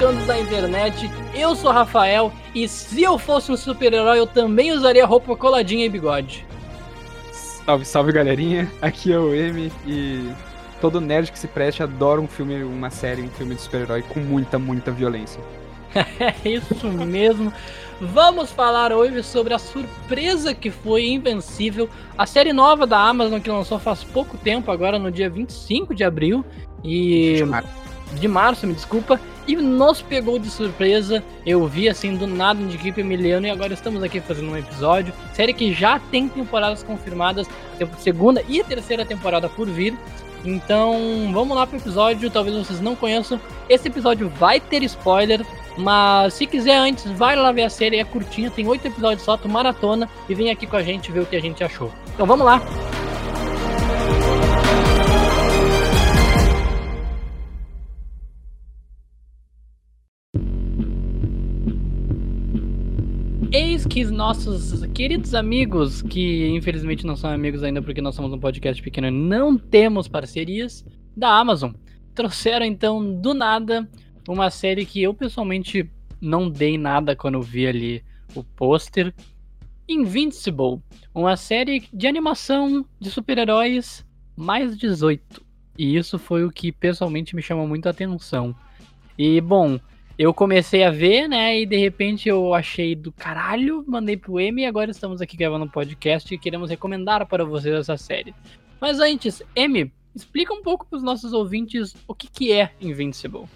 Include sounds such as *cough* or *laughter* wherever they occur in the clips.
cantos da internet. Eu sou Rafael e se eu fosse um super-herói, eu também usaria roupa coladinha e bigode. Salve, salve galerinha. Aqui é o M e todo nerd que se preste adora um filme, uma série, um filme de super-herói com muita, muita violência. *laughs* é isso mesmo. Vamos falar hoje sobre a surpresa que foi Invencível, a série nova da Amazon que lançou faz pouco tempo, agora no dia 25 de abril e. de março, me desculpa, e nos pegou de surpresa. Eu vi assim do nada de equipe Emiliano e agora estamos aqui fazendo um episódio. Série que já tem temporadas confirmadas, segunda e terceira temporada por vir. Então, vamos lá pro episódio. Talvez vocês não conheçam. Esse episódio vai ter spoiler, mas se quiser antes, vai lá ver a série, é curtinha, tem oito episódios só, tu maratona e vem aqui com a gente ver o que a gente achou. Então vamos lá. Que nossos queridos amigos, que infelizmente não são amigos ainda porque nós somos um podcast pequeno não temos parcerias, da Amazon, trouxeram então do nada uma série que eu pessoalmente não dei nada quando vi ali o pôster. Invincible, uma série de animação de super-heróis mais 18. E isso foi o que pessoalmente me chamou muito a atenção. E bom, eu comecei a ver, né? E de repente eu achei do caralho, mandei pro M e agora estamos aqui gravando um podcast e queremos recomendar para vocês essa série. Mas antes, M, explica um pouco para os nossos ouvintes o que, que é Invincible.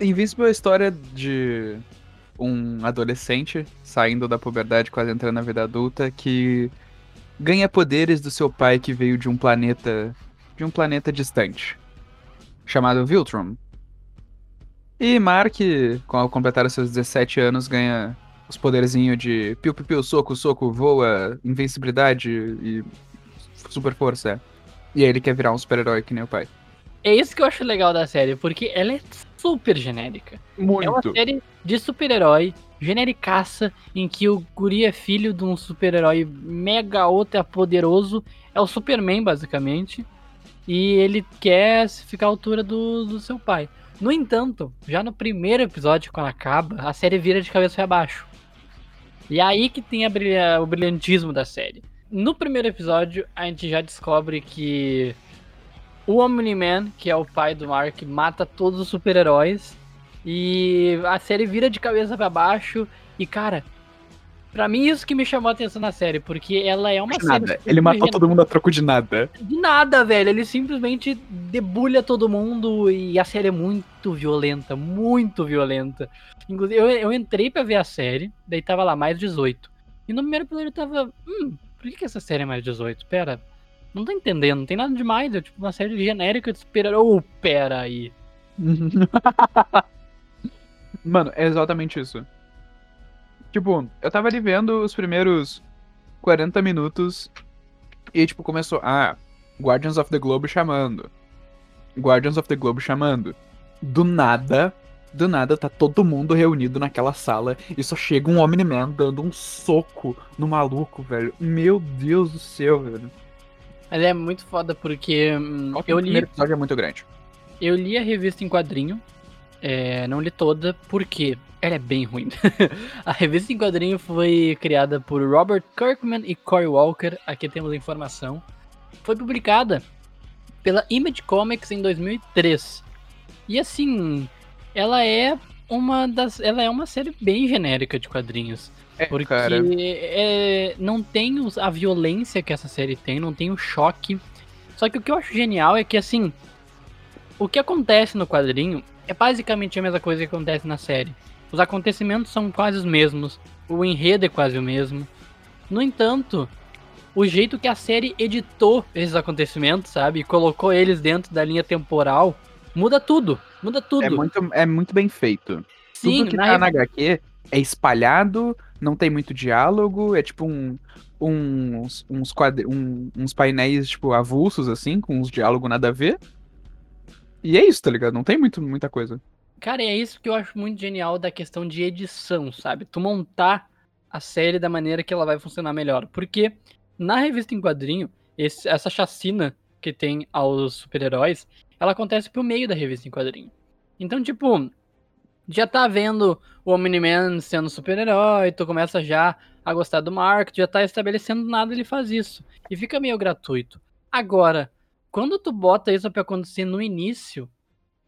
Invincible é a história de um adolescente saindo da puberdade, quase entrando na vida adulta, que ganha poderes do seu pai que veio de um planeta de um planeta distante, chamado Viltrum. E Mark, ao completar os seus 17 anos, ganha os poderzinhos de piu piu piu, soco, soco, voa, invencibilidade e super força. E aí ele quer virar um super-herói que nem o pai. É isso que eu acho legal da série, porque ela é super genérica. É uma Muito. série de super-herói, genericaça, em que o guri é filho de um super-herói mega ultra poderoso. É o Superman, basicamente. E ele quer ficar à altura do, do seu pai. No entanto, já no primeiro episódio, quando acaba, a série vira de cabeça para baixo. E é aí que tem brilha- o brilhantismo da série. No primeiro episódio, a gente já descobre que o Omni-Man, que é o pai do Mark, mata todos os super-heróis. E a série vira de cabeça pra baixo. E, cara, pra mim isso que me chamou a atenção na série, porque ela é uma De série. nada. Ele matou todo mundo a troco de nada. De nada, velho. Ele simplesmente debulha todo mundo e a série é muito violenta, muito violenta. Inclusive, eu, eu entrei pra ver a série, daí tava lá, mais 18. E no primeiro episódio eu tava, hum, por que, que essa série é mais 18? Pera, não tô entendendo, não tem nada demais. É tipo uma série genérica de super-herói. Oh, pera aí. *laughs* Mano, é exatamente isso. Tipo, eu tava ali vendo os primeiros 40 minutos e, tipo, começou. Ah, Guardians of the Globe chamando. Guardians of the Globe chamando. Do nada, do nada, tá todo mundo reunido naquela sala e só chega um Omni-Man dando um soco no maluco, velho. Meu Deus do céu, velho. Mas é muito foda porque hum, o primeiro episódio é muito grande. Eu li a revista em quadrinho, é, não li toda, porque ela é bem ruim. *laughs* a revista em quadrinho foi criada por Robert Kirkman e Cory Walker, aqui temos a informação. Foi publicada pela Image Comics em 2003. E assim, ela é uma das, ela é uma série bem genérica de quadrinhos. É, Porque cara. é, não tem os- a violência que essa série tem, não tem o choque. Só que o que eu acho genial é que, assim, o que acontece no quadrinho é basicamente a mesma coisa que acontece na série. Os acontecimentos são quase os mesmos, o enredo é quase o mesmo. No entanto, o jeito que a série editou esses acontecimentos, sabe, e colocou eles dentro da linha temporal, muda tudo. Muda tudo. É muito, é muito bem feito. Sim, Tudo que na tá na HQ é espalhado, não tem muito diálogo, é tipo um, uns, uns, quadri- um- uns painéis, tipo, avulsos, assim, com uns diálogos nada a ver. E é isso, tá ligado? Não tem muito, muita coisa. Cara, é isso que eu acho muito genial da questão de edição, sabe? Tu montar a série da maneira que ela vai funcionar melhor. Porque Na revista em quadrinho, esse- essa chacina que tem aos super-heróis, ela acontece pro meio da revista em quadrinho. Então, tipo, já tá vendo o Omni-Man sendo super-herói, tu começa já a gostar do Mark, já tá estabelecendo nada, ele faz isso. E fica meio gratuito. Agora, quando tu bota isso pra acontecer no início,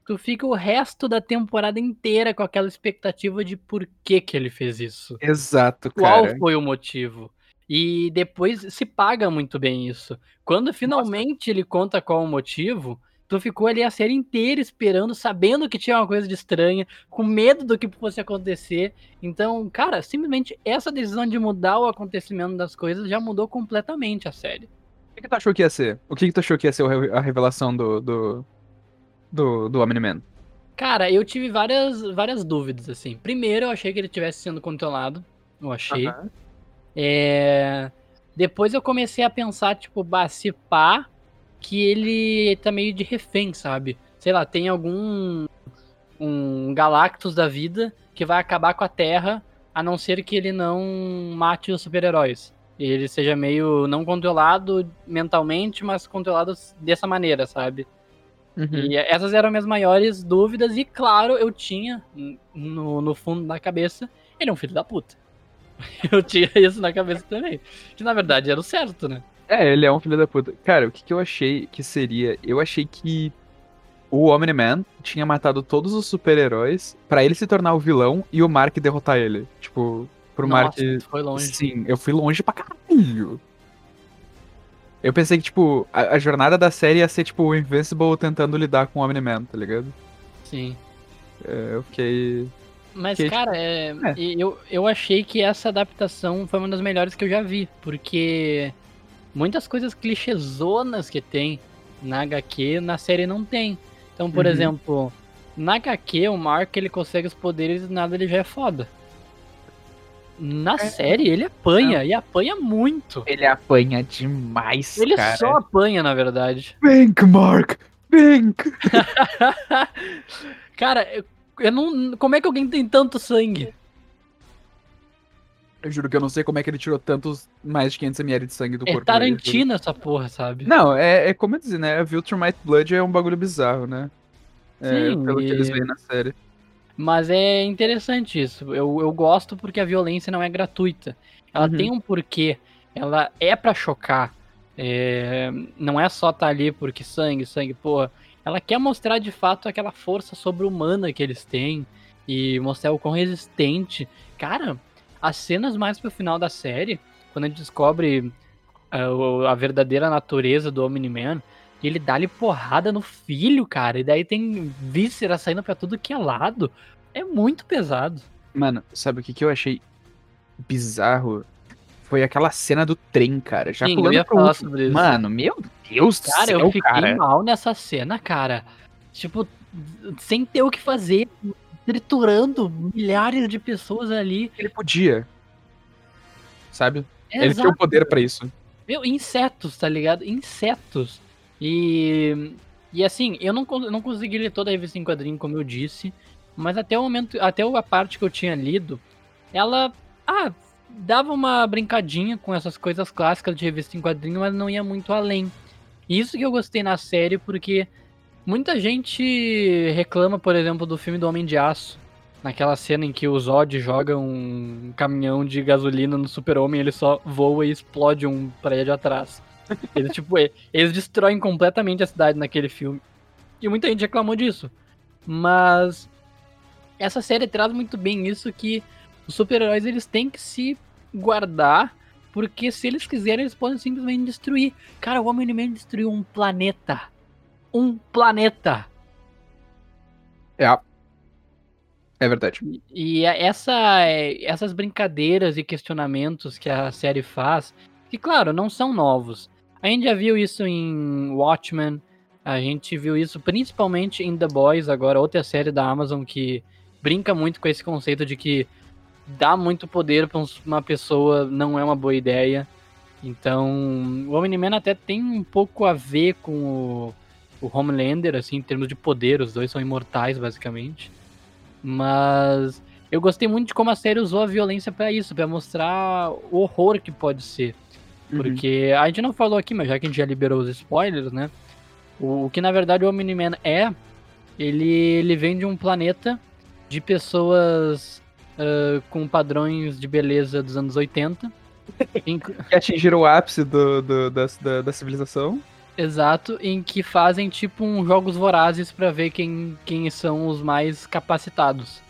tu fica o resto da temporada inteira com aquela expectativa de por que que ele fez isso. Exato, Qual cara. foi o motivo? E depois se paga muito bem isso. Quando finalmente ele conta qual o motivo, tu ficou ali a série inteira esperando, sabendo que tinha uma coisa de estranha, com medo do que fosse acontecer. Então, cara, simplesmente essa decisão de mudar o acontecimento das coisas já mudou completamente a série. O que, que tu achou que ia ser? O que, que tu achou que ia ser a revelação do. do. do, do Omni-Man? Cara, eu tive várias, várias dúvidas, assim. Primeiro, eu achei que ele estivesse sendo controlado. Eu achei. É, Depois eu comecei a pensar, tipo, pá, que ele tá meio de refém, sabe? Sei lá, tem algum um Galactus da vida que vai acabar com a Terra, a não ser que ele não mate os super-heróis. E ele seja meio não controlado mentalmente, mas controlado dessa maneira, sabe? Uhum. E essas eram minhas maiores dúvidas, e claro, eu tinha no, no fundo da cabeça, ele é um filho da puta. *laughs* Eu tinha isso na cabeça também. Que na verdade era o certo, né? É, ele é um filho da puta. Cara, o que, que eu achei que seria? Eu achei que o Omni-Man tinha matado todos os super-heróis pra ele se tornar o vilão e o Mark derrotar ele. Tipo, pro Mark. Nossa, foi longe. Sim, eu fui longe pra caralho. Eu pensei que, tipo, a, a jornada da série ia ser, tipo, o Invincible tentando lidar com o Omni-Man, tá ligado? Sim. É, eu fiquei. Mas, Que, cara, é, é. e Eu, eu achei que essa adaptação foi uma das melhores que eu já vi. Porque muitas coisas clichêzonas que tem na HQ, na série não tem. Então, por Uhum. exemplo, na HQ, o Mark ele consegue os poderes e nada ele já é foda. Na É. série, ele apanha, e apanha muito. Ele apanha demais, Ele cara. só apanha, na verdade. *laughs* Bank, Mark! Bank! Cara, eu, eu não. Como é que alguém tem tanto sangue? Eu juro que eu não sei como é que ele tirou tantos mais de 500ml de sangue do É corpo dele. Tarantino essa porra, sabe? Não, é, é como eu dizer, né? A Viltrumite Blood é um bagulho bizarro, né? É, Sim, pelo que e- eles veem na série. Mas é interessante isso. Eu, eu gosto porque a violência não é gratuita. Ela Uhum. tem um porquê. Ela é pra chocar. É, não é só tá ali porque sangue, sangue, porra. Ela quer mostrar de fato aquela força sobre-humana que eles têm. E mostrar o quão resistente. Cara, as cenas mais pro final da série, quando a gente descobre ah, o- a verdadeira natureza do Omni-Man, e ele dá-lhe porrada no filho, cara. E daí tem víscera saindo pra tudo que é lado. É muito pesado. Mano, sabe o que, que eu achei bizarro? Foi aquela cena do trem, cara. Já Sim, eu ia falar sobre isso. Mano, meu Deus do Cara, céu, eu fiquei cara. mal nessa cena, cara. Tipo, sem ter o que fazer, triturando milhares de pessoas ali. Ele podia. Sabe? Ele Exato. tinha o poder pra isso. Meu, insetos, tá ligado? Insetos. E. E assim, eu não, não consegui ler toda a revista em quadrinho, como eu disse. Mas até o momento, até a parte que eu tinha lido, ela. Ah, dava uma brincadinha com essas coisas clássicas de revista em quadrinho, mas não ia muito além. Isso que eu gostei na série, porque muita gente reclama, por exemplo, do filme do Homem de Aço. Naquela cena em que o Zod joga um caminhão de gasolina no super-homem, ele só voa e explode um prédio atrás. Eles, tipo, e- eles destroem completamente a cidade naquele filme. E muita gente reclamou disso. Mas essa série traz muito bem isso que os super-heróis eles têm que se guardar, porque se eles quiserem, eles podem simplesmente destruir. Cara, o Homem-Man destruiu um planeta. Um planeta. É. É verdade. E a- essa, é, essas brincadeiras e questionamentos que a série faz, que claro, não são novos. A gente já viu isso em Watchmen, a gente viu isso principalmente em The Boys, agora outra série da Amazon que brinca muito com esse conceito de que dar muito poder para uma pessoa não é uma boa ideia. Então, o Omni-Man até tem um pouco a ver com o, o Homelander, assim, em termos de poder, os dois são imortais, basicamente. Mas eu gostei muito de como a série usou a violência pra isso, pra mostrar o horror que pode ser. Uhum. Porque a gente não falou aqui, mas já que a gente já liberou os spoilers, né? O, o que na verdade o Omni-Man é, ele, ele vem de um planeta de pessoas ah, com padrões de beleza dos anos 80. *laughs* em- Que atingiram o ápice do, do- da, da, da civilização. exato, em que fazem tipo um jogos vorazes pra ver quem, quem são os mais capacitados.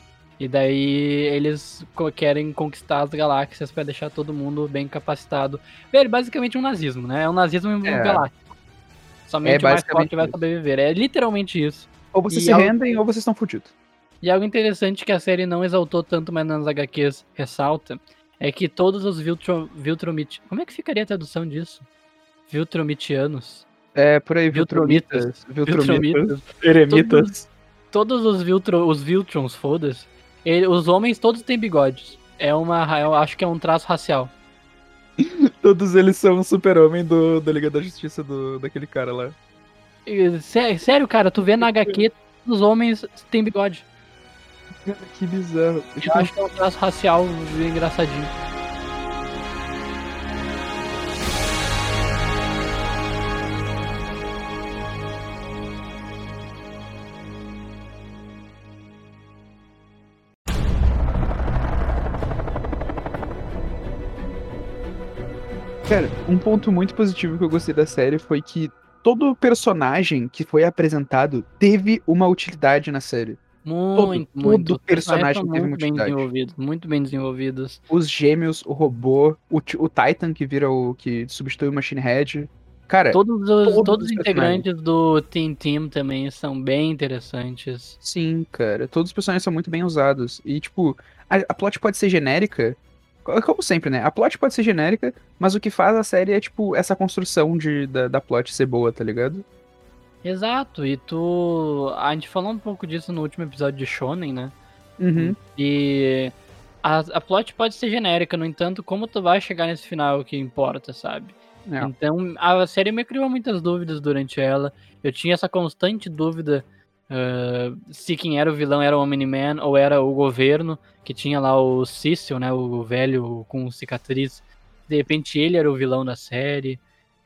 E daí eles querem conquistar as galáxias pra deixar todo mundo bem capacitado. Velho, basicamente um nazismo, né? É um nazismo É. galáctico. Somente É o mais forte basicamente vai isso. sobreviver. É literalmente isso. Ou vocês E se algo- rendem ou vocês estão fudidos. E algo interessante que a série não exaltou tanto, mas nas HQs ressalta, é que todos os Viltro, Viltromit... Como é que ficaria a tradução disso? Viltromitianos? É, por aí, Viltromitas. Viltromitas. Viltromitas. Eremitas. Todos os, Viltro, os Viltrons, foda-se, ele- os homens todos têm bigodes. É uma... Eu acho que é um traço racial. *laughs* Todos eles são super-homem do, da Liga da Justiça do, daquele cara lá. Sé- Sério, cara, tu vê na *laughs* HQ, os homens têm bigode. Cara, que bizarro. Eu acho que é um traço racial engraçadinho. Cara, um ponto muito positivo que eu gostei da série foi que todo personagem que foi apresentado teve uma utilidade na série. Muito, todo muito. Os personagem teve muito bem utilidade. desenvolvidos, muito bem desenvolvidos. Os gêmeos, o robô, o, o Titan que vira o. que substitui o Machine Head. Cara, Todos os, todos todos os os integrantes do Team Team também são bem interessantes. sim, cara. Todos os personagens são muito bem usados. E, tipo, a, a plot pode ser genérica. Co- Como sempre, né? A plot pode ser genérica, mas o que faz a série é, tipo, essa construção de, da, da plot ser boa, tá ligado? Exato, e tu. A gente falou um pouco disso no último episódio de Shonen, né? Uhum. E a, a plot pode ser genérica, no entanto, como tu vai chegar nesse final é o que importa, sabe? É. Então, a série me criou muitas dúvidas durante ela. Eu tinha essa constante dúvida ah, se quem era o vilão era o Omni-Man ou era o governo, que tinha lá o Cecil, né, o velho com cicatriz. De repente ele era o vilão da série.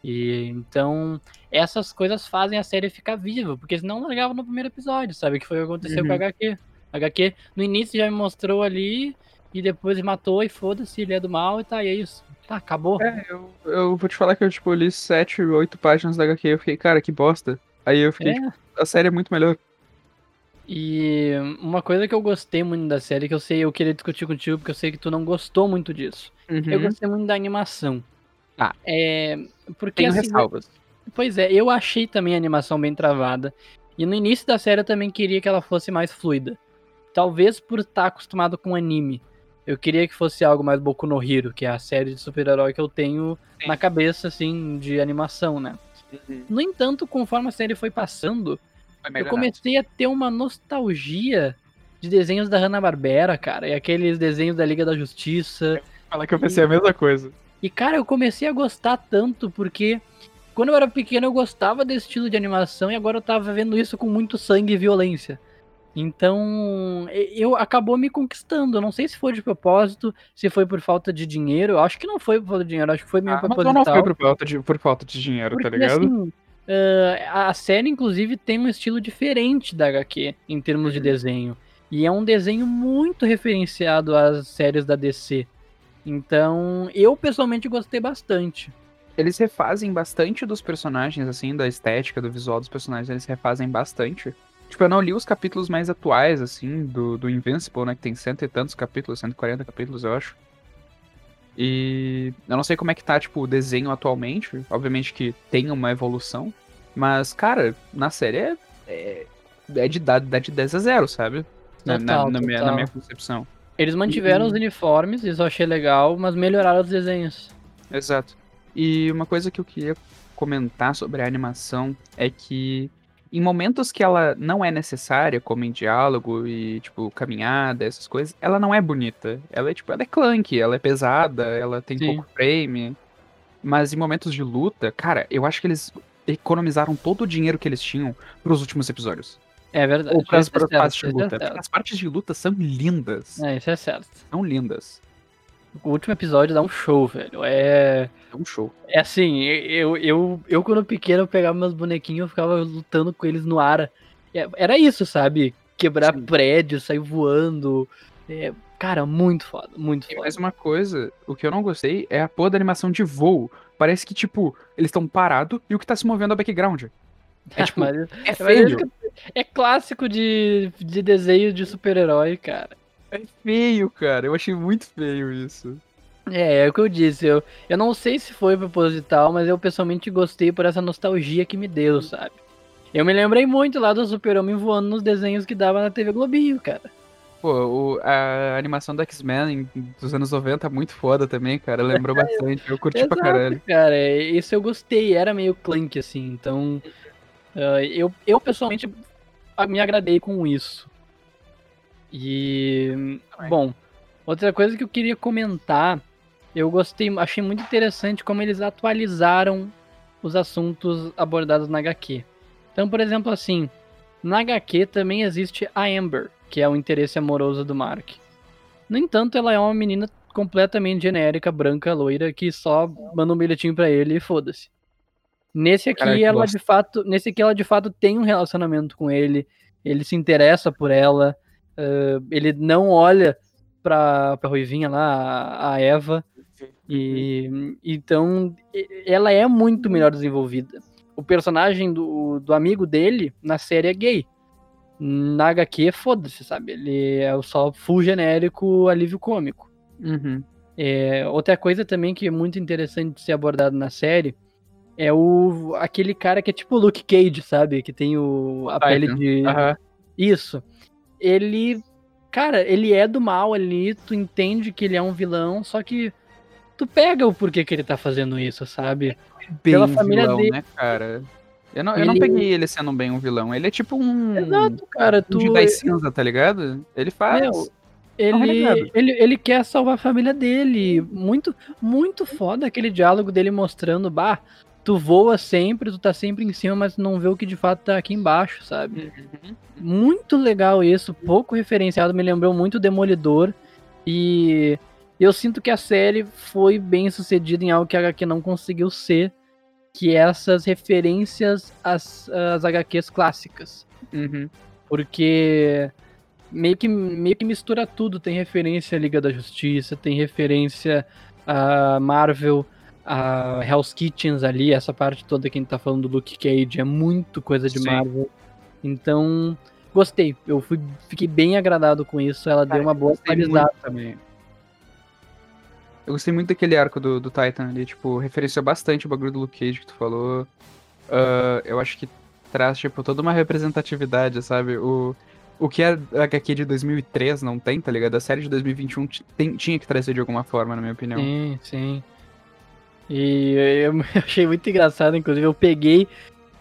E então, essas coisas fazem a série ficar viva, porque senão largava no primeiro episódio, sabe? Que foi o que aconteceu Uhum. com a HQ. A HQ no início já me mostrou ali e depois matou e foda-se, ele é do mal e tá, e é isso. Tá, acabou. É, eu, eu vou te falar que eu, tipo, li sete, oito páginas da HQ e eu fiquei, cara, que bosta. Aí eu fiquei, É. tipo, a série é muito melhor. E uma coisa que eu gostei muito da série, que eu sei, eu queria discutir contigo, porque eu sei que tu não gostou muito disso. Eu Uhum. gostei muito da animação. Ah. É. Porque Tenho assim, ressalvas. Pois é, eu achei também a animação bem travada. E no início da série eu também queria que ela fosse mais fluida. Talvez por estar acostumado com anime. Eu queria que fosse algo mais Boku no Hero, que é a série de super-herói que eu tenho Sim. na cabeça, assim, de animação, né? No entanto, conforme a série foi passando, eu comecei a ter uma nostalgia de desenhos da Hanna-Barbera, cara. E aqueles desenhos da Liga da Justiça. Falar que eu pensei a mesma coisa. E, cara, eu comecei a gostar tanto porque quando eu era pequeno eu gostava desse estilo de animação e agora eu tava vendo isso com muito sangue e violência. Então, e- eu acabou me conquistando. Eu não sei se foi de propósito, se foi por falta de dinheiro. Eu acho que não foi por falta de dinheiro, acho que foi meio Ah, mas proposital. não foi por falta de, por falta de dinheiro, Porque, tá ligado? assim, eh, a série, inclusive, tem um estilo diferente da HQ em termos de desenho. E é um desenho muito referenciado às séries da DC. Então, eu pessoalmente gostei bastante. Eles refazem bastante dos personagens, assim, da estética, do visual dos personagens, eles refazem bastante. Tipo, eu não li os capítulos mais atuais, assim, do, do Invincible, né? Que tem cento e tantos capítulos, 140 capítulos, eu acho. E eu não sei como é que tá, tipo, o desenho atualmente. Obviamente que tem uma evolução. Mas, cara, na série é, é, é de dar, dar de 10 a 0, sabe? Na, na- Total, na minha, na total. minha concepção. Eles mantiveram E- os uniformes, isso eu achei legal, mas melhoraram os desenhos. Exato. E uma coisa que eu queria comentar sobre a animação é que em momentos que ela não é necessária, como em diálogo e, tipo, caminhada, essas coisas, ela não é bonita. Ela é, tipo, ela é clunky, ela é pesada, ela tem Sim. pouco frame. Mas em momentos de luta, cara, eu acho que eles economizaram todo o dinheiro que eles tinham pros últimos episódios. É verdade. Ou pras, é pras certo, partes de é luta. Certo. as partes de luta são lindas. É, isso é certo. São lindas. O último episódio dá um show, velho. É. É um show. É assim, eu, eu, eu quando pequeno eu pegava meus bonequinhos, eu ficava lutando com eles no ar. É, era isso, sabe? Quebrar Sim. prédio, sair voando. É, cara, muito foda, muito E foda. mais uma coisa, o que eu não gostei é a porra da animação de voo. Parece que, tipo, eles estão parados e o que tá se movendo é o background. É *laughs* tipo, Mas- é mas feio. é clássico de, de desenho de super-herói, cara. É feio, cara. Eu achei muito feio isso. É, é o que eu disse. Eu, eu não sei se foi proposital, mas eu pessoalmente gostei por essa nostalgia que me deu, sabe? Eu me lembrei muito lá do Super-Homem voando nos desenhos que dava na TV Globinho, cara. Pô, o- a animação do X-Men dos anos 90 é muito foda também, cara. Lembrou *laughs* bastante. Eu curti pra Exato, caralho. Cara, isso eu gostei, era meio clunk, assim, então. ah, eu, eu pessoalmente me agradei com isso. E. Bom, outra coisa que eu queria comentar, eu gostei, achei muito interessante como eles atualizaram os assuntos abordados na HQ. Então, por exemplo, assim, na HQ também existe a Amber, que é o interesse amoroso do Mark. No entanto, ela é uma menina completamente genérica, branca, loira, que só manda um bilhetinho pra ele e foda-se. Nesse aqui, que ela bosta. de fato, nesse aqui ela de fato tem um relacionamento com ele, ele se interessa por ela, ah, ele não olha pra, pra Ruivinha lá, a- Eva, e então ela é muito melhor desenvolvida. O personagem do, do amigo dele na série é gay. Na HQ, foda-se, sabe? Ele é o só full genérico alívio cômico. Uhum. É, outra coisa também que é muito interessante de ser abordado na série é o aquele cara que é tipo o Luke Cage, sabe? Que tem o, a pele Titan. de. Aham. Isso. Ele. Cara, ele é do mal ali, tu entende que ele é um vilão, só que tu pega o porquê que ele tá fazendo isso, sabe? Bem Pela família vilão, dele. né, cara? Eu não, eu não Ele- peguei ele sendo bem um vilão. Ele é tipo um. Exato, cara. Um Tu, Jedi cinza, tá ligado? Ele faz. Meu, ele, renegado. ele, ele quer salvar a família dele. Muito, muito foda aquele diálogo dele mostrando, bah, tu voa sempre, tu tá sempre em cima, mas não vê o que de fato tá aqui embaixo, sabe? Uhum. Muito legal isso, pouco referenciado, me lembrou muito Demolidor. E eu sinto que a série foi bem sucedida em algo que a HQ não conseguiu ser, que é essas referências às, às HQs clássicas. Uhum. Porque meio que, meio que mistura tudo. Tem referência à Liga da Justiça, tem referência a Marvel, a Hell's Kitchens ali, essa parte toda que a gente tá falando do Luke Cage, é muito coisa de Sim. Marvel. Então, gostei. Eu fui, fiquei bem agradado com isso. Ela Cara, deu uma boa atualizada. também. Eu gostei muito daquele arco do, do Titan ali, tipo, referenciou bastante o bagulho do Luke Cage que tu falou. Ah, eu acho que traz, tipo, toda uma representatividade, sabe? O, o que a HQ de 2003 não tem, tá ligado? A série de 2021 t- tem- tinha que trazer de alguma forma, na minha opinião. Sim, sim. E eu *laughs* achei muito engraçado, inclusive, eu peguei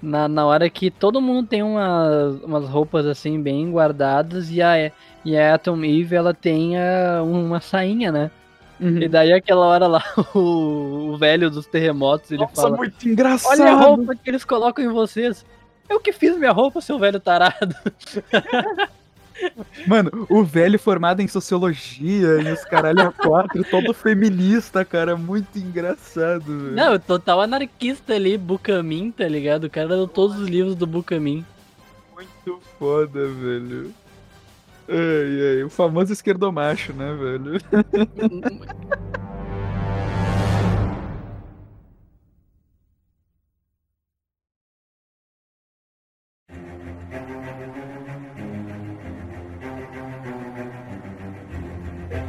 na, na hora que todo mundo tem umas, umas roupas assim bem guardadas e a, e a Atom Eve ela tem a- uma sainha, né? Uhum. E daí aquela hora lá, *laughs* o, o velho dos terremotos, ele Nossa, fala, muito engraçado! olha a roupa que eles colocam em vocês. Eu que fiz minha roupa, seu velho tarado. *laughs* Mano, o velho formado em sociologia e os caralho a quatro, todo feminista, cara, muito engraçado, velho. Não, total anarquista ali, Bucamin, tá ligado? O cara leu todos os livros do Bucamin. Muito foda, velho. Ai, ai, o famoso esquerdomacho, né, velho? *laughs*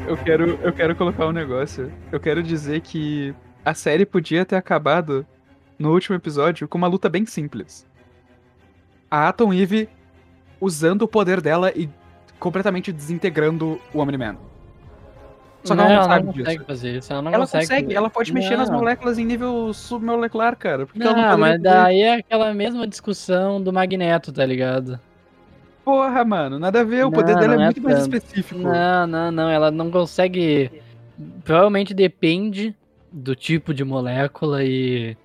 Eu quero, eu quero colocar um negócio. Eu quero dizer que a série podia ter acabado no último episódio com uma luta bem simples. A Atom Eve usando o poder dela e completamente desintegrando o Omni-Man. Só que ela não sabe disso. consegue fazer isso, ela não ela consegue. consegue, ela pode mexer nas Não. moléculas em nível submolecular, cara. Porque ela Não, não poderia mas daí é aquela mesma discussão do Magneto, tá ligado? Porra, mano, nada a ver. O Não, poder dela é é muito mais tanto. específico. Não, não, não, ela não consegue. Provavelmente depende do tipo de molécula e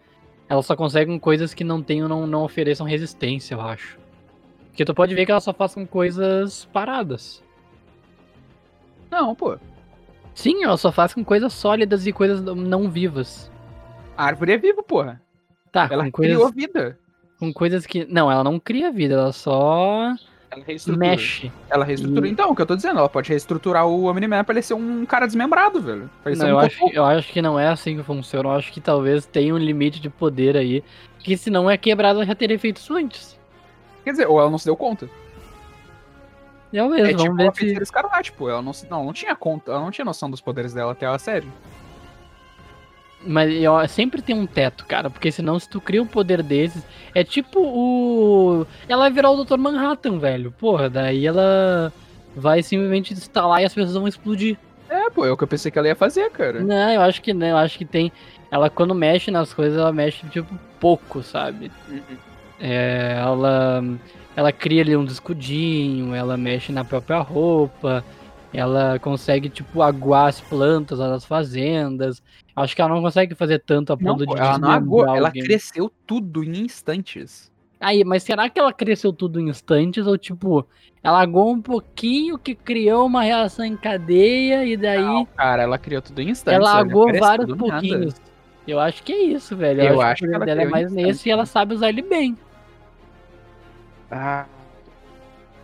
ela só consegue com coisas que não tenham, não, não ofereçam resistência, eu acho. Porque tu pode ver que ela só faz com coisas paradas. Não, pô. Sim, ela só faz com coisas sólidas e coisas não vivas. A árvore é viva, porra. Tá, Ela com coisas, criou vida. com coisas que. Não, ela não cria vida, ela só Ela reestrutura. mexe. Ela reestrutura. E- Então, o que eu tô dizendo, ela pode reestruturar o Omni-Man pra ele ser um cara desmembrado, velho. Não, um eu, acho, eu acho que não é assim que funciona. Eu acho que talvez tenha um limite de poder aí. Que se não é quebrado, ela já teria feito isso antes. Quer dizer, ou ela não se deu conta. Talvez, É vamos tipo ver se. Escarlate, pô. Ela não, se- não, não tinha conta, ela não tinha noção dos poderes dela até a série. Mas eu, sempre tem um teto, cara. Porque senão, se tu cria um poder desses. É tipo o. Ela vai virar o Dr. Manhattan, velho. Porra, daí ela vai simplesmente instalar e as pessoas vão explodir. É, pô, é o que eu pensei que ela ia fazer, cara. Não, eu acho que não. Eu acho que tem. Ela, quando mexe nas coisas, ela mexe, tipo, pouco, sabe? É, ela, ela cria ali um escudinho, ela mexe na própria roupa, ela consegue, tipo, aguar as plantas lá das fazendas. Acho que ela não consegue fazer tanto a Não, ponto pô, de ela não agou, ela cresceu tudo em instantes. Aí, mas será que ela cresceu tudo em instantes ou, tipo, ela agou um pouquinho que criou uma reação em cadeia e daí Não, cara, ela criou tudo em instantes. ela agou vários do nada. pouquinhos. Eu acho que é isso, velho. Eu Eu, acho acho que que ela dela é mais nesse e ela sabe usar ele bem. Ah,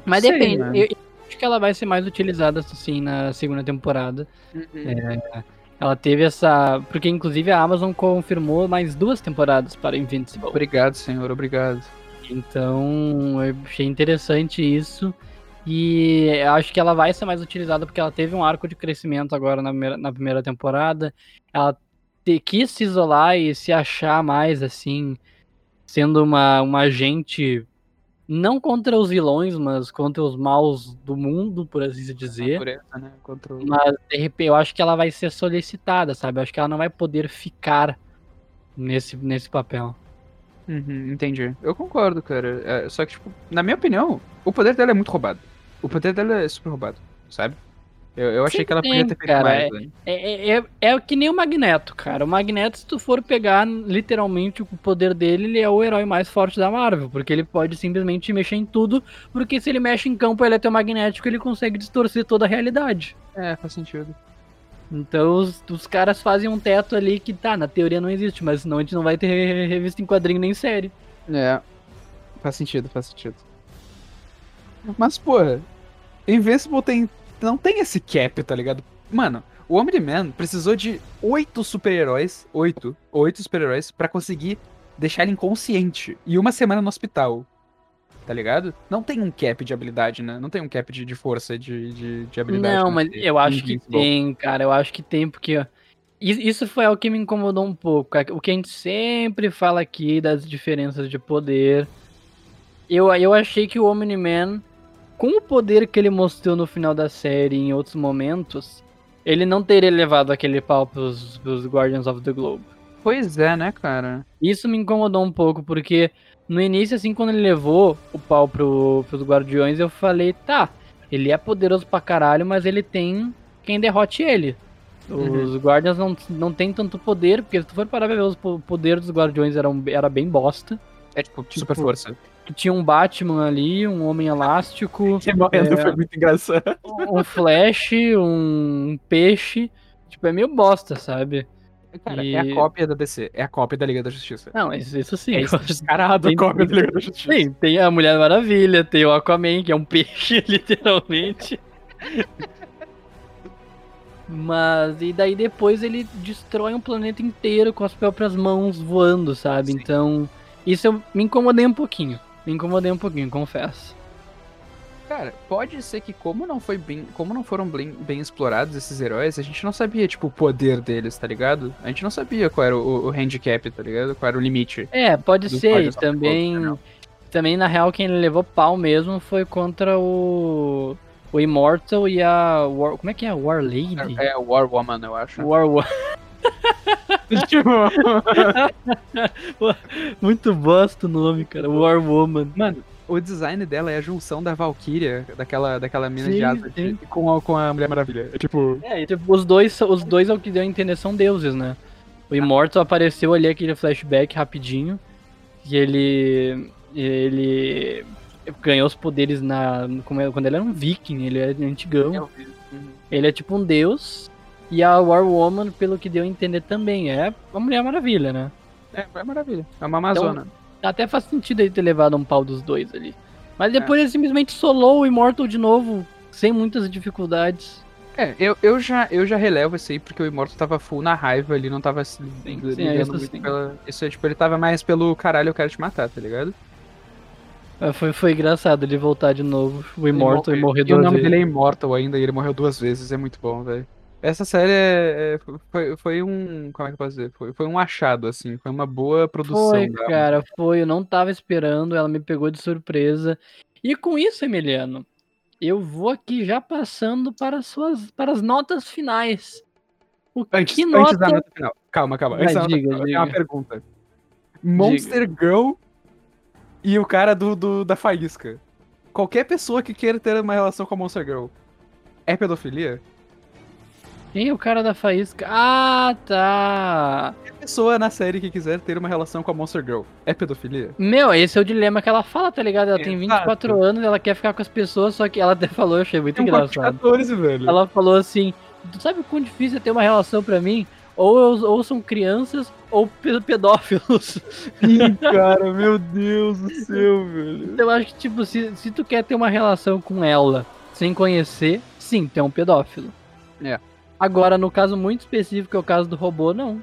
Mas Sei, depende. mano. Eu, acho que ela vai ser mais utilizada assim na segunda temporada. uhum. Ela teve essa. Porque inclusive a Amazon confirmou mais duas temporadas para Invincible. Obrigado, senhor, obrigado. Então eu achei interessante isso. E acho que ela vai ser mais utilizada porque ela teve um arco de crescimento agora na primeira, na primeira temporada. Ela te- quis se isolar e se achar mais assim, sendo uma, uma agente não contra os vilões, mas contra os maus do mundo, por assim dizer. Natureza, né? O- Mas de repente eu acho que ela vai ser solicitada, sabe? Eu acho que ela não vai poder ficar nesse, nesse papel. Uhum, entendi. Eu concordo, cara. É, só que, tipo, na minha opinião, o poder dela é muito roubado. O poder dela é super roubado, sabe? Eu, eu achei Sempre que ela podia ter feito cara, mais, né? É, é, é, é que nem o Magneto, cara. O Magneto, se tu for pegar literalmente o poder dele, ele é o herói mais forte da Marvel. Porque ele pode simplesmente mexer em tudo. Porque se ele mexe em campo eletromagnético, ele consegue distorcer toda a realidade. É, faz sentido. Então os, os caras fazem um teto ali que tá, na teoria não existe, mas senão a gente não vai ter re- revista em quadrinho nem série. É. Faz sentido, faz sentido. Mas, porra, Invincible tem, não tem esse cap, tá ligado? Mano, o Omni-Man precisou de oito super-heróis, oito, oito super-heróis, pra conseguir deixar ele inconsciente. E uma semana no hospital. Tá ligado? Não tem um cap de habilidade, né? Não tem um cap de, de força, de, de, de habilidade. Não, né? mas eu acho que tem, cara. Eu acho que tem, porque ó, isso foi algo que me incomodou um pouco. O que a gente sempre fala aqui das diferenças de poder. Eu, eu achei que o Omni-Man, com o poder que ele mostrou no final da série e em outros momentos, ele não teria levado aquele pau pros, pros Guardians of the Globe. Pois é, né, cara? Isso me incomodou um pouco, porque no início, assim, quando ele levou o pau pro, pros Guardiões, eu falei, tá, ele é poderoso pra caralho, mas ele tem quem derrote ele. Os Guardians não, não tem tanto poder, porque se tu for parar pra ver, os po- poderes dos Guardiões eram, era bem bosta. É tipo, super força. Tu tinha um Batman ali, um Homem Elástico, Você morrendo É. foi muito engraçado. um Flash, um Peixe. Tipo, é meio bosta, sabe? Cara, E- é a cópia da DC, é a cópia da Liga da Justiça. Não, isso, isso sim. É isso *laughs* descarado Tem- a cópia da Liga da Justiça. Sim, tem a Mulher Maravilha, tem o Aquaman, que é um peixe, *laughs* literalmente. Mas, e daí depois ele destrói um planeta inteiro com as próprias mãos voando, sabe? Sim. Então, isso eu me incomodei um pouquinho. Me incomodei um pouquinho, confesso. Cara, pode ser que como não foi bem, como não foram bem, bem explorados esses heróis, a gente não sabia, tipo, o poder deles, tá ligado? A gente não sabia qual era o, o handicap, tá ligado? Qual era o limite. É, pode ser. Também, também, na real, quem levou pau mesmo foi contra o, o Immortal e a War, como é que é? War Lady? É o War Woman, eu acho. War, War *laughs* Tipo, *laughs* Muito bosta o nome, cara. War Woman. Mano, o design dela é a junção da Valkyria, daquela, daquela mina Sim, de asa, com a, com a Mulher Maravilha. É tipo. É, tipo, os dois, os dois, ao que deu a entender, são deuses, né? O Immortal apareceu ali, aquele flashback rapidinho. E ele. Ele. Ganhou os poderes na. é- Quando ele era um viking, ele é antigão. Vi. Uhum. Ele é tipo um deus. E a War Woman, pelo que deu a entender também, é a Mulher Maravilha, né? É, é maravilha. É uma Amazona. Até faz sentido ele ter levado um pau dos dois ali. Mas depois ele simplesmente solou o Immortal de novo, sem muitas dificuldades. É, eu, eu, já, eu já relevo isso aí, porque o Immortal tava full na raiva, ele não tava se Sim, ligando sim, é isso muito sim. pela. Isso é tipo, ele tava mais pelo caralho, eu quero te matar, tá ligado? Ah, Foi, foi engraçado ele voltar de novo, o Immortal, e morrer E o duas nome vezes. dele é Immortal ainda, e ele morreu duas vezes, é muito bom, velho. Essa série é, é- foi, foi um. Como é que eu posso dizer? Foi, foi um achado, assim. Foi uma boa produção. Foi, cara, foi. Eu não tava esperando, ela me pegou de surpresa. E com isso, Emiliano, eu vou aqui já passando para as suas para as notas finais. O Antes, que antes nota? da nota final. Calma, calma. Vai, Antes nota diga, eu tenho uma diga. pergunta. Monster Girl e o cara do, do- da faísca. Qualquer pessoa que queira ter uma relação com a Monster Girl é pedofilia? Quem é o cara da faísca? Ah, tá. Qualquer pessoa na série que quiser ter uma relação com a Monster Girl é pedofilia? Meu, esse é o dilema que ela fala, tá ligado? Ela tem Exato. 24 anos, ela quer ficar com as pessoas, só que ela até falou, eu achei muito Tem engraçado. 14, velho. Ela falou assim: Tu sabe o quão difícil é ter uma relação pra mim? Ou, eu- ou são crianças ou pe- pedófilos. Sim, cara, meu Deus do céu, velho. Eu acho que, tipo, se, se tu quer ter uma relação com ela sem conhecer, sim, tu é um pedófilo. É. Agora, no caso muito específico, que é o caso do robô, não.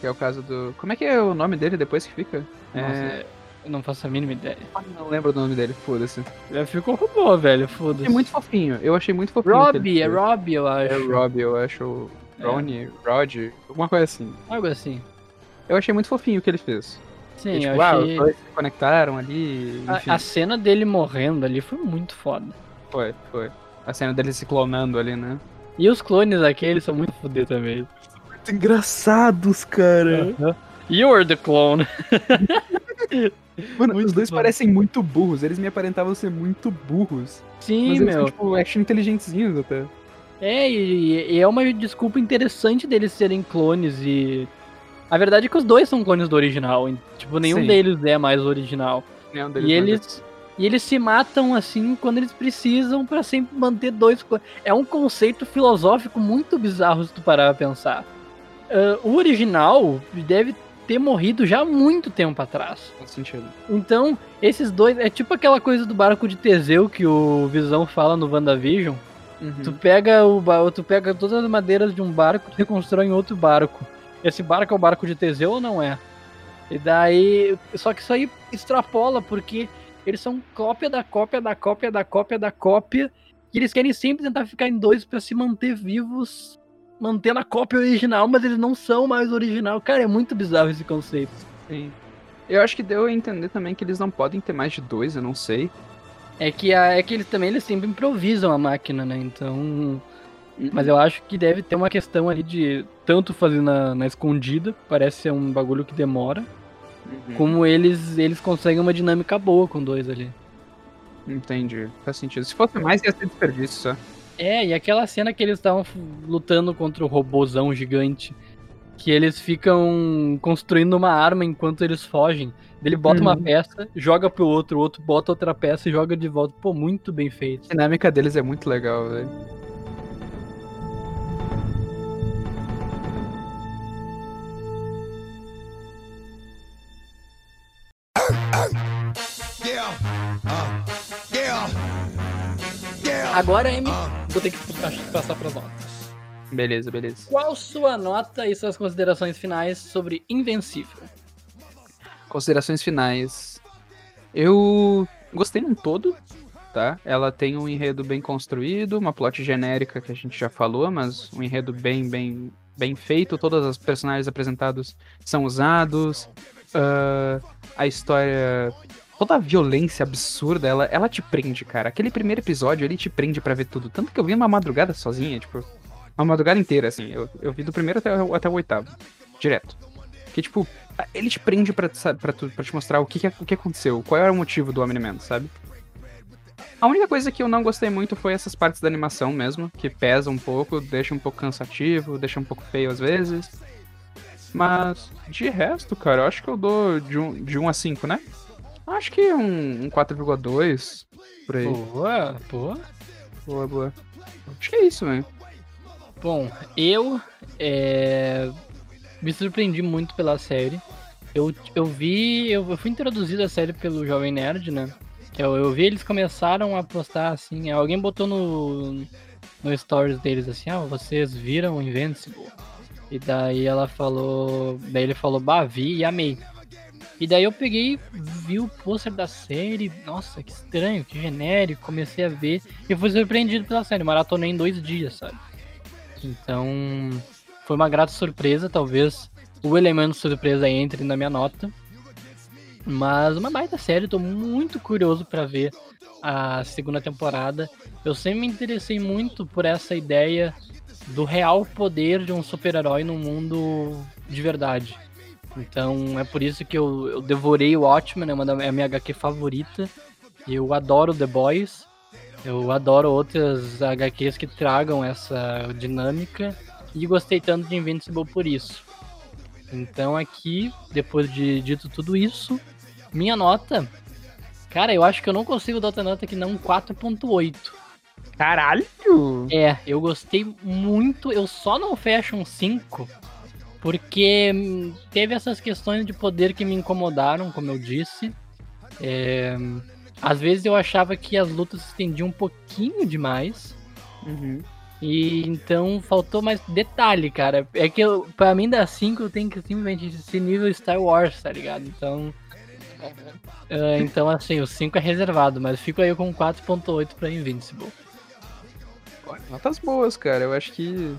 Que é o caso do. Como é que é o nome dele depois que fica? Nossa, É... eu não faço a mínima ideia. Não lembro do nome dele, foda-se. Já ficou robô, velho, foda-se. É muito fofinho, eu achei muito fofinho. ele é fez. Robbie, eu acho. É Robbie, eu acho. É. Ronnie, Rod, alguma coisa assim. Algo assim. Eu achei muito fofinho o que ele fez. Sim, E, tipo, eu ah, achei. os dois se conectaram ali, enfim. A, a cena dele morrendo ali foi muito foda. Foi, foi. A cena dele se clonando ali, né? E os clones aqueles são muito foder também. Muito engraçados, cara. You're the clone. *laughs* Mano, Muito os dois bom. parecem muito burros. Eles me aparentavam ser muito burros. Sim, mas eles meu. são, tipo, action inteligentezinhos até. É, e, e é uma desculpa interessante deles serem clones e. A verdade é que os dois são clones do original. Tipo, nenhum Sim. deles é mais original. Nenhum deles E manda- eles. E eles se matam assim quando eles precisam pra sempre manter dois. É um conceito filosófico muito bizarro se tu parar pra pensar. Ah, o original deve ter morrido já há muito tempo atrás. Faz sentido. Então, esses dois. É tipo aquela coisa do barco de Teseu que o Visão fala no WandaVision. Uhum. Tu pega o tu pega todas as madeiras de um barco e reconstrói em outro barco. Esse barco é o barco de Teseu ou não é? E daí. Só que isso aí extrapola, porque eles são cópia da cópia da cópia da cópia da cópia. E eles querem sempre tentar ficar em dois pra se manter vivos, mantendo a cópia original, mas eles não são mais original. Cara, é muito bizarro esse conceito. Sim. Eu acho que deu a entender também que eles não podem ter mais de dois, eu não sei. É que, a, é que eles também eles sempre improvisam a máquina, né? Então. Mas eu acho que deve ter uma questão ali de tanto fazer na, na escondida, parece ser um bagulho que demora, Uhum. como eles eles conseguem uma dinâmica boa com dois ali. Entendi. Faz sentido. Se fosse mais, ia ser desperdício só. É, e aquela cena que eles estavam lutando contra o robôzão gigante, que eles ficam construindo uma arma enquanto eles fogem. Ele bota uma Uhum. peça, joga pro outro, o outro bota outra peça e joga de volta. Pô, muito bem feito. A dinâmica deles é muito legal, velho. Agora, Amy, vou ter que pa- passar pras notas. Beleza, beleza. Qual sua nota e suas considerações finais sobre Invencível? Considerações finais. Eu gostei num todo, tá? Ela tem um enredo bem construído, uma plot genérica que a gente já falou, mas um enredo bem, bem, bem feito. Todas as personagens apresentados são usados. ah, a história, toda a violência absurda, ela, ela te prende, cara. Aquele primeiro episódio, ele te prende pra ver tudo. Tanto que eu vi uma madrugada sozinha, tipo, uma madrugada inteira, assim. Eu, eu vi do primeiro até, até o oitavo, direto. Que, tipo, ele te prende pra, te mostrar o que, que, o que aconteceu, qual era o motivo do Omni-Man, sabe? A única coisa que eu não gostei muito foi essas partes da animação mesmo, que pesa um pouco, deixa um pouco cansativo, deixa um pouco feio às vezes. Mas, de resto, cara, eu acho que eu dou de 1 de um a 5, né? Acho que um, um 4,2 por aí. Boa, boa. Boa, boa. Acho que é isso, velho. Bom, eu é, me surpreendi muito pela série. Eu, eu vi, eu, eu fui introduzido à série pelo Jovem Nerd, né? Eu, eu vi eles começaram a postar assim, alguém botou no, no stories deles assim, ah, vocês viram Invincible? E daí ela falou, daí ele falou, bah, vi e amei. E daí eu peguei, vi o pôster da série, nossa, que estranho, que genérico, comecei a ver e fui surpreendido pela série, maratonei em dois dias, sabe? Então, foi uma grata surpresa, talvez o elemento surpresa entre na minha nota. Mas uma baita série, tô muito curioso para ver a segunda temporada. Eu sempre me interessei muito por essa ideia do real poder de um super-herói no mundo de verdade. Então é por isso que eu, eu devorei o Watchmen, é, uma da, é a minha HQ favorita. Eu adoro The Boys. Eu adoro outras HQs que tragam essa dinâmica. E gostei tanto de Invincible por isso. Então aqui, depois de dito tudo isso, minha nota. Cara, eu acho que eu não consigo dar outra nota que não 4.8. Caralho! É, eu gostei muito. Eu só não fecho um 5 porque hum, teve essas questões de poder que me incomodaram, como eu disse. É, às vezes eu achava que as lutas se estendiam um pouquinho demais. Uhum. E então faltou mais detalhe, cara. É que eu, pra mim da 5 eu tenho que simplesmente esse nível Star Wars, tá ligado? Então. Uh, então assim, o 5 é reservado, mas fico aí com 4.8 pra Invincible. Notas boas, cara. Eu acho que.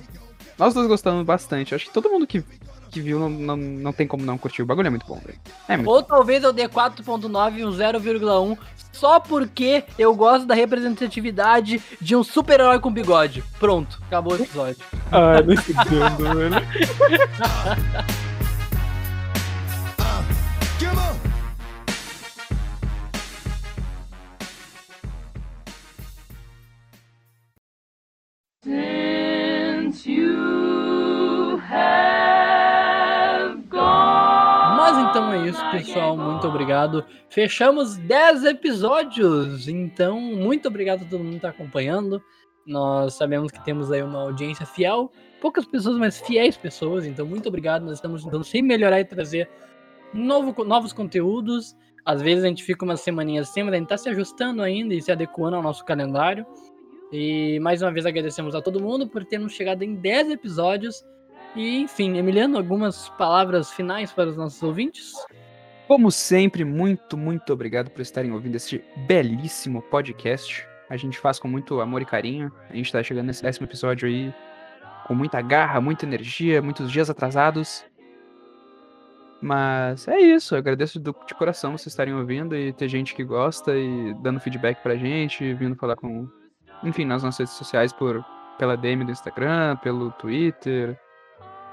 Nós dois gostamos bastante. Eu acho que todo mundo que, que viu não, não, não tem como não curtir. O bagulho é muito bom, velho. É muito Ou talvez eu dê 4.9 e um 0,1 só porque eu gosto da representatividade de um super-herói com bigode. Pronto, acabou o episódio. Ah, não entendo, mano. *laughs* isso, pessoal. Muito obrigado. Fechamos 10 episódios. Então, muito obrigado a todo mundo que está acompanhando. Nós sabemos que temos aí uma audiência fiel. Poucas pessoas, mas fiéis pessoas. Então, muito obrigado. Nós estamos tentando sempre melhorar e trazer novo, novos conteúdos. Às vezes a gente fica umas semaninhas sem, mas a gente está se ajustando ainda e se adequando ao nosso calendário. E mais uma vez agradecemos a todo mundo por termos chegado em 10 episódios. E enfim, Emiliano, algumas palavras finais para os nossos ouvintes? Como sempre, muito, muito obrigado por estarem ouvindo este belíssimo podcast. A gente faz com muito amor e carinho. A gente tá chegando nesse décimo episódio aí com muita garra, muita energia, muitos dias atrasados. Mas é isso, eu agradeço de coração vocês estarem ouvindo e ter gente que gosta e dando feedback pra gente, vindo falar com. Enfim, nas nossas redes sociais por, pela DM do Instagram, pelo Twitter.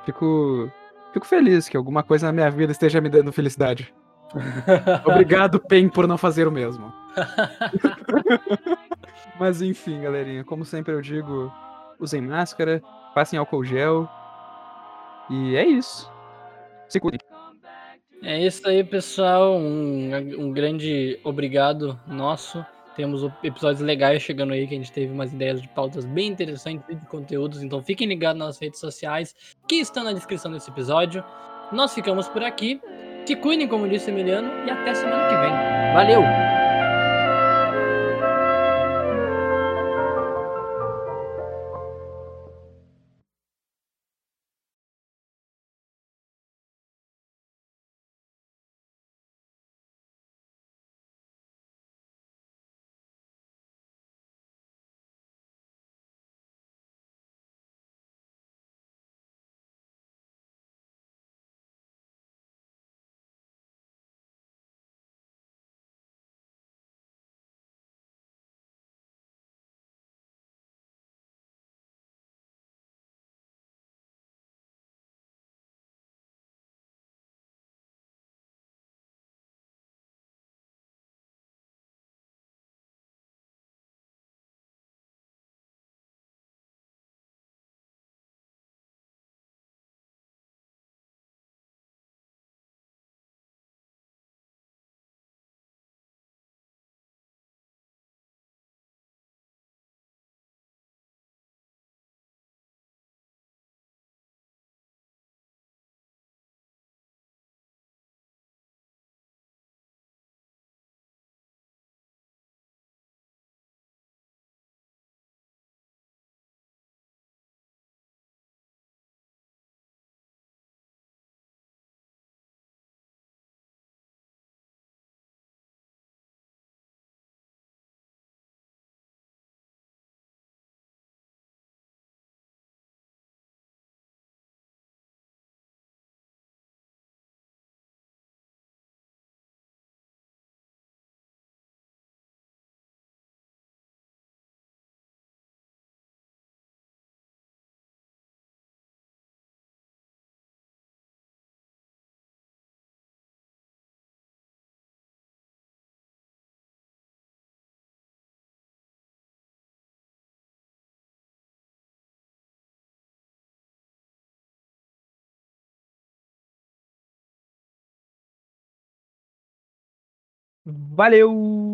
Fico. Fico feliz que alguma coisa na minha vida esteja me dando felicidade. *laughs* Obrigado, PEN, por não fazer o mesmo. *laughs* Mas enfim, galerinha, como sempre eu digo, usem máscara, passem álcool gel. E é isso. Se cuidem. É isso aí, pessoal. Um, um grande obrigado nosso. Temos episódios legais chegando aí, que a gente teve umas ideias de pautas bem interessantes e de conteúdos. Então fiquem ligados nas redes sociais que estão na descrição desse episódio. Nós ficamos por aqui. Se cuidem, como disse o Emiliano, e até semana que vem. Valeu! Valeu!